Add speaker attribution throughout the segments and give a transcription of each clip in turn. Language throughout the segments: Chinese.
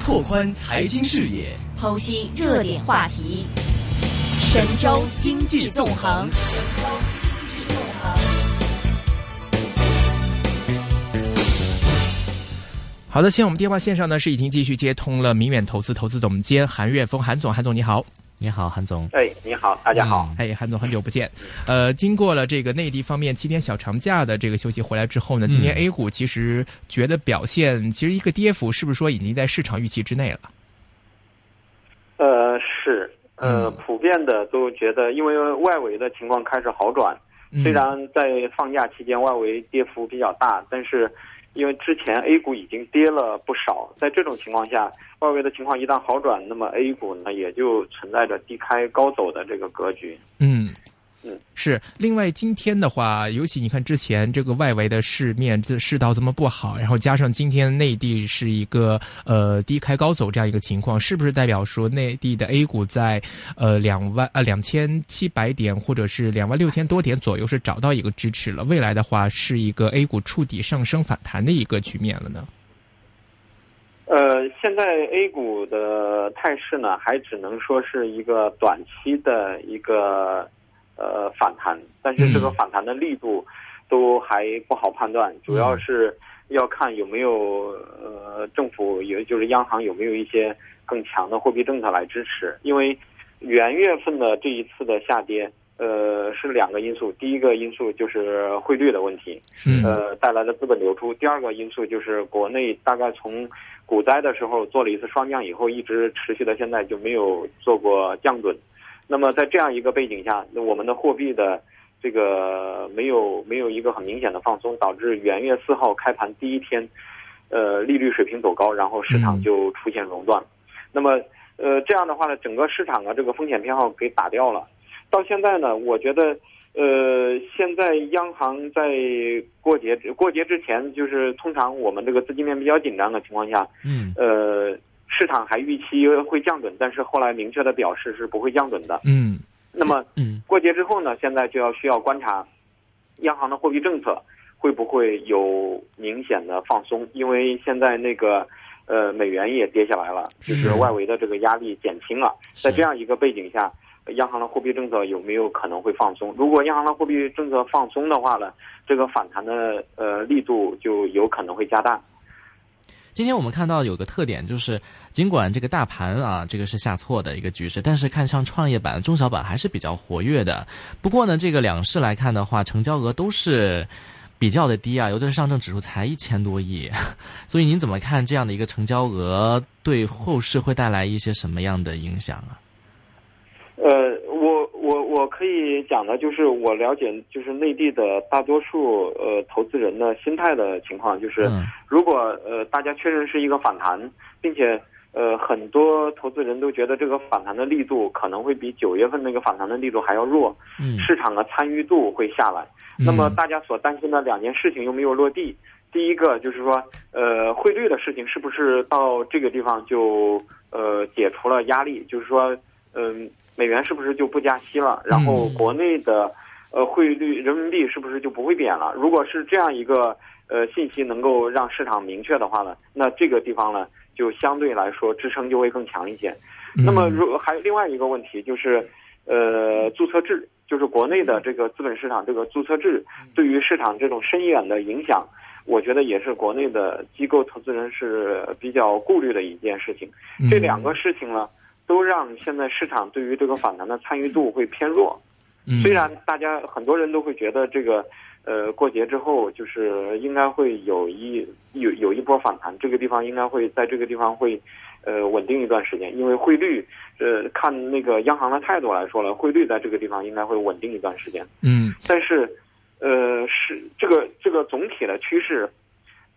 Speaker 1: 拓宽财经视野，
Speaker 2: 剖析热点话题。神州经济纵横。
Speaker 3: 好的，现在我们电话线上呢是已经继续接通了明远投资投资总监韩岳峰，韩总，韩总你好。
Speaker 4: 你好，韩总。
Speaker 5: 哎，你好，大家好。
Speaker 3: 哎，韩总，很久不见。呃，经过了这个内地方面七天小长假的这个休息回来之后呢，今天 A 股其实觉得表现，其实一个跌幅是不是说已经在市场预期之内了？
Speaker 5: 呃，是，呃，普遍的都觉得，因为外围的情况开始好转，虽然在放假期间外围跌幅比较大，但是。因为之前 A 股已经跌了不少，在这种情况下，外围的情况一旦好转，那么 A 股呢也就存在着低开高走的这个格局。
Speaker 3: 嗯。
Speaker 5: 嗯，
Speaker 3: 是。另外，今天的话，尤其你看之前这个外围的市面这市道这么不好，然后加上今天内地是一个呃低开高走这样一个情况，是不是代表说内地的 A 股在呃两万呃两千七百点或者是两万六千多点左右是找到一个支持了？未来的话是一个 A 股触底上升反弹的一个局面了呢？
Speaker 5: 呃，现在 A 股的态势呢，还只能说是一个短期的一个。呃，反弹，但是这个反弹的力度都还不好判断，主要是要看有没有呃政府，也就是央行有没有一些更强的货币政策来支持。因为元月份的这一次的下跌，呃，是两个因素，第一个因素就是汇率的问题，呃带来的资本流出；第二个因素就是国内大概从股灾的时候做了一次双降以后，一直持续到现在就没有做过降准。那么在这样一个背景下，那我们的货币的这个没有没有一个很明显的放松，导致元月四号开盘第一天，呃，利率水平走高，然后市场就出现熔断。那么，呃，这样的话呢，整个市场啊这个风险偏好给打掉了。到现在呢，我觉得，呃，现在央行在过节过节之前，就是通常我们这个资金面比较紧张的情况下，
Speaker 3: 嗯，
Speaker 5: 呃。市场还预期会降准，但是后来明确的表示是不会降准的。
Speaker 3: 嗯，
Speaker 5: 那么，嗯，过节之后呢？现在就要需要观察，央行的货币政策会不会有明显的放松？因为现在那个，呃，美元也跌下来了，就是外围的这个压力减轻了。在这样一个背景下，央行的货币政策有没有可能会放松？如果央行的货币政策放松的话呢，这个反弹的呃力度就有可能会加大。
Speaker 4: 今天我们看到有个特点，就是尽管这个大盘啊，这个是下挫的一个局势，但是看像创业板、中小板还是比较活跃的。不过呢，这个两市来看的话，成交额都是比较的低啊，尤其是上证指数才一千多亿。所以您怎么看这样的一个成交额对后市会带来一些什么样的影响啊？
Speaker 5: 可以讲的，就是我了解，就是内地的大多数呃投资人的心态的情况，就是如果呃大家确认是一个反弹，并且呃很多投资人都觉得这个反弹的力度可能会比九月份那个反弹的力度还要弱，市场的参与度会下来。那么大家所担心的两件事情又没有落地，第一个就是说呃汇率的事情是不是到这个地方就呃解除了压力？就是说嗯。美元是不是就不加息了？然后国内的，呃，汇率人民币是不是就不会贬了？如果是这样一个呃信息能够让市场明确的话呢，那这个地方呢就相对来说支撑就会更强一些。那么，如还有另外一个问题就是，呃，注册制，就是国内的这个资本市场这个注册制对于市场这种深远的影响，我觉得也是国内的机构投资人是比较顾虑的一件事情。这两个事情呢。都让现在市场对于这个反弹的参与度会偏弱，虽然大家很多人都会觉得这个，呃，过节之后就是应该会有一有有一波反弹，这个地方应该会在这个地方会，呃，稳定一段时间，因为汇率，呃，看那个央行的态度来说了，汇率在这个地方应该会稳定一段时间。
Speaker 3: 嗯，
Speaker 5: 但是，呃，是这个这个总体的趋势，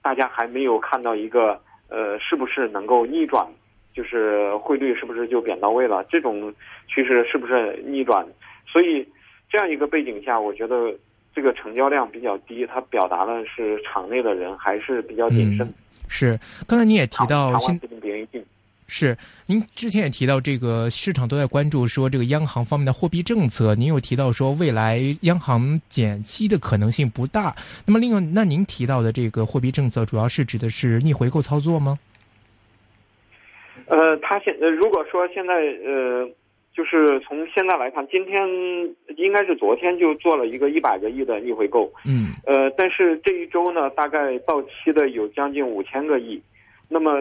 Speaker 5: 大家还没有看到一个，呃，是不是能够逆转。就是汇率是不是就贬到位了？这种趋势是不是逆转？所以这样一个背景下，我觉得这个成交量比较低，它表达的是场内的人还是比较谨慎。
Speaker 3: 是，刚才你也提到。是，您之前也提到这个市场都在关注说这个央行方面的货币政策。您有提到说未来央行减息的可能性不大。那么另外，那您提到的这个货币政策主要是指的是逆回购操作吗？
Speaker 5: 呃，他现呃，如果说现在呃，就是从现在来看，今天应该是昨天就做了一个一百个亿的逆回购，
Speaker 3: 嗯，
Speaker 5: 呃，但是这一周呢，大概到期的有将近五千个亿，那么，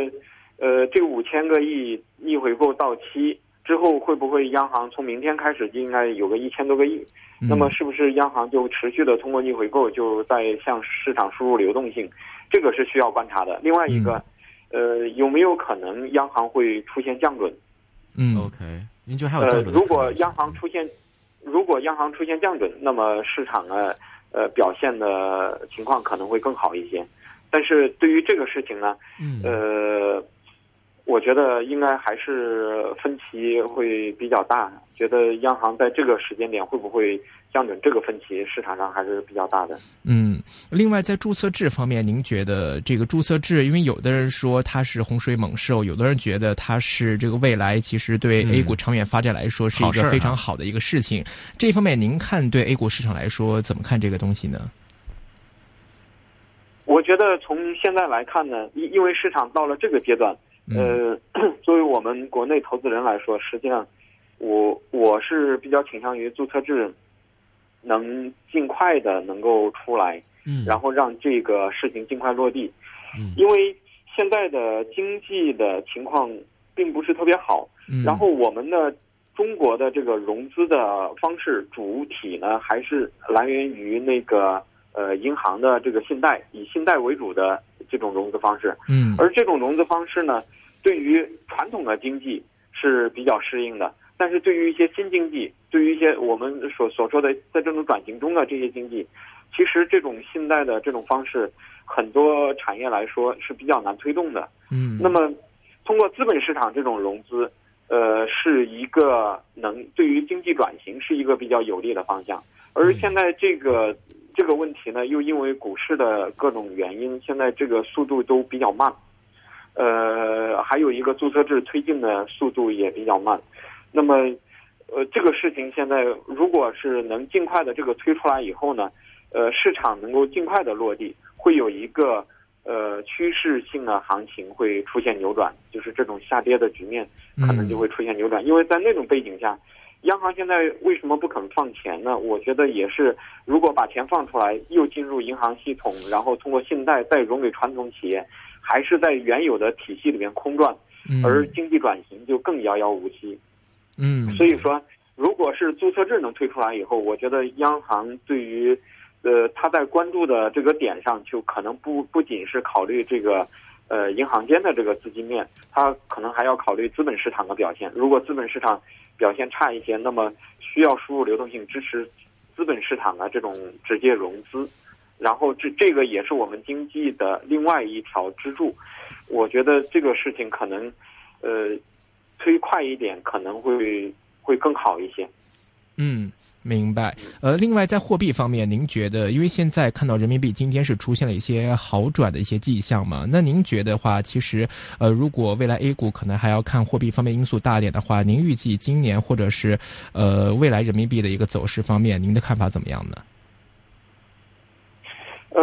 Speaker 5: 呃，这五千个亿逆回购到期之后，会不会央行从明天开始就应该有个一千多个亿？那么是不是央行就持续的通过逆回购就在向市场输入流动性？这个是需要观察的。另外一个。呃，有没有可能央行会出现降准？
Speaker 3: 嗯
Speaker 4: ，OK，您觉得还有降准？
Speaker 5: 呃，如果央行出现，如果央行出现降准，那么市场呢，呃，表现的情况可能会更好一些。但是对于这个事情呢，
Speaker 3: 嗯，
Speaker 5: 呃，我觉得应该还是分歧会比较大。觉得央行在这个时间点会不会？降准这个分歧市场上还是比较大的。
Speaker 3: 嗯，另外在注册制方面，您觉得这个注册制，因为有的人说它是洪水猛兽，有的人觉得它是这个未来，其实对 A 股长远发展来说是一个非常好的一个事情。这方面您看对 A 股市场来说怎么看这个东西呢？
Speaker 5: 我觉得从现在来看呢，因因为市场到了这个阶段，呃，作为我们国内投资人来说，实际上我我是比较倾向于注册制。能尽快的能够出来，
Speaker 3: 嗯，
Speaker 5: 然后让这个事情尽快落地，
Speaker 3: 嗯，
Speaker 5: 因为现在的经济的情况并不是特别好，
Speaker 3: 嗯，
Speaker 5: 然后我们的中国的这个融资的方式主体呢，还是来源于那个呃银行的这个信贷，以信贷为主的这种融资方式，
Speaker 3: 嗯，
Speaker 5: 而这种融资方式呢，对于传统的经济是比较适应的。但是对于一些新经济，对于一些我们所所说的在这种转型中的这些经济，其实这种信贷的这种方式，很多产业来说是比较难推动的。
Speaker 3: 嗯，
Speaker 5: 那么通过资本市场这种融资，呃，是一个能对于经济转型是一个比较有利的方向。而现在这个这个问题呢，又因为股市的各种原因，现在这个速度都比较慢。呃，还有一个注册制推进的速度也比较慢。那么，呃，这个事情现在如果是能尽快的这个推出来以后呢，呃，市场能够尽快的落地，会有一个呃趋势性的行情会出现扭转，就是这种下跌的局面可能就会出现扭转。因为在那种背景下，央行现在为什么不肯放钱呢？我觉得也是，如果把钱放出来，又进入银行系统，然后通过信贷再融给传统企业，还是在原有的体系里面空转，而经济转型就更遥遥无期。
Speaker 3: 嗯，
Speaker 5: 所以说，如果是注册制能推出来以后，我觉得央行对于，呃，他在关注的这个点上，就可能不不仅是考虑这个，呃，银行间的这个资金面，他可能还要考虑资本市场的表现。如果资本市场表现差一些，那么需要输入流动性支持资本市场的这种直接融资，然后这这个也是我们经济的另外一条支柱。我觉得这个事情可能，呃。推快一点可能会会更好一些。
Speaker 3: 嗯，明白。呃，另外在货币方面，您觉得，因为现在看到人民币今天是出现了一些好转的一些迹象嘛？那您觉得话，其实呃，如果未来 A 股可能还要看货币方面因素大点的话，您预计今年或者是呃未来人民币的一个走势方面，您的看法怎么样呢？
Speaker 5: 呃。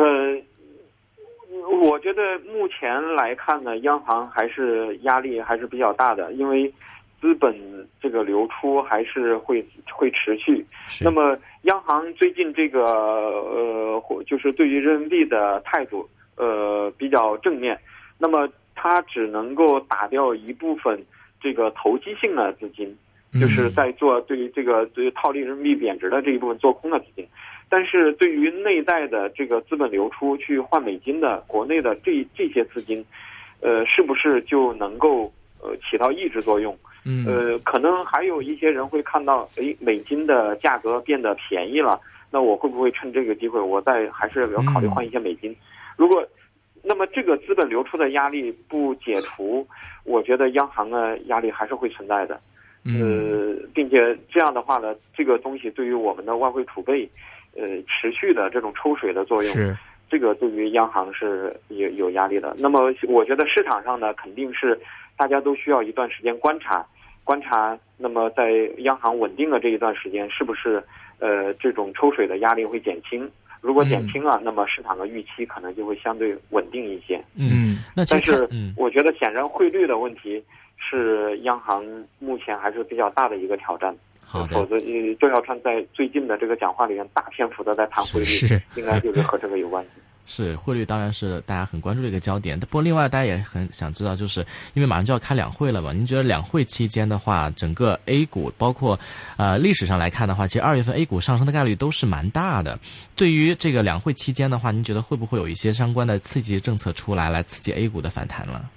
Speaker 5: 我觉得目前来看呢，央行还是压力还是比较大的，因为资本这个流出还是会会持续。那么央行最近这个呃，就是对于人民币的态度呃比较正面，那么它只能够打掉一部分这个投机性的资金，就是在做对于这个对于套利人民币贬值的这一部分做空的资金。但是对于内在的这个资本流出去换美金的国内的这这些资金，呃，是不是就能够呃起到抑制作用？
Speaker 3: 嗯，
Speaker 5: 呃，可能还有一些人会看到，哎，美金的价格变得便宜了，那我会不会趁这个机会，我再还是要考虑换一些美金？如果那么这个资本流出的压力不解除，我觉得央行的压力还是会存在的。呃，并且这样的话呢，这个东西对于我们的外汇储备。呃，持续的这种抽水的作用，
Speaker 3: 是
Speaker 5: 这个对于央行是有有压力的。那么，我觉得市场上呢，肯定是大家都需要一段时间观察，观察。那么，在央行稳定的这一段时间，是不是呃这种抽水的压力会减轻？如果减轻了，那么市场的预期可能就会相对稳定一些。
Speaker 4: 嗯，那
Speaker 5: 但是我觉得显然汇率的问题是央行目前还是比较大的一个挑战。
Speaker 4: 好的，
Speaker 5: 否则周小川在最近的这个讲话里面大篇幅的在谈汇率，应该就是和这个有关系。
Speaker 4: 是汇率当然是大家很关注的一个焦点，不过另外大家也很想知道，就是因为马上就要开两会了嘛，您觉得两会期间的话，整个 A 股包括呃历史上来看的话，其实二月份 A 股上升的概率都是蛮大的。对于这个两会期间的话，您觉得会不会有一些相关的刺激政策出来，来刺激 A 股的反弹了？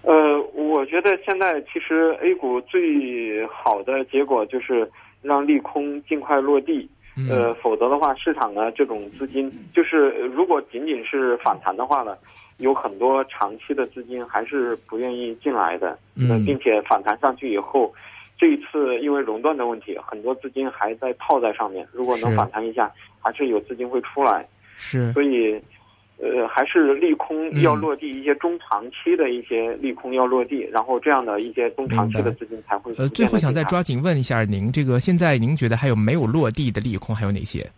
Speaker 5: 呃，我觉得现在其实 A 股最好的结果就是让利空尽快落地。呃，否则的话，市场呢这种资金，就是如果仅仅是反弹的话呢，有很多长期的资金还是不愿意进来的。
Speaker 3: 嗯，
Speaker 5: 并且反弹上去以后，这一次因为熔断的问题，很多资金还在套在上面。如果能反弹一下，还是有资金会出来。
Speaker 3: 是，
Speaker 5: 所以。呃，还是利空要落地，一些中长期的一些利空要落地，然后这样的一些中长期的资金才会。
Speaker 3: 呃，最后想再抓紧问一下您，这个现在您觉得还有没有落地的利空？还有哪些？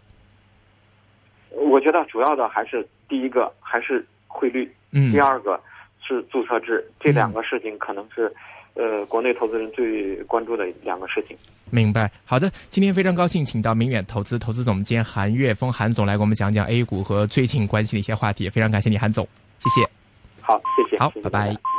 Speaker 5: 我觉得主要的还是第一个还是汇率，
Speaker 3: 嗯，
Speaker 5: 第二个是注册制，这两个事情可能是。呃，国内投资人最关注的两个事情。
Speaker 3: 明白，好的，今天非常高兴，请到明远投资投资总监韩岳峰韩总来给我们讲讲 A 股和最近关系的一些话题，非常感谢你，韩总，谢谢。
Speaker 5: 好，谢谢。
Speaker 3: 好，拜拜。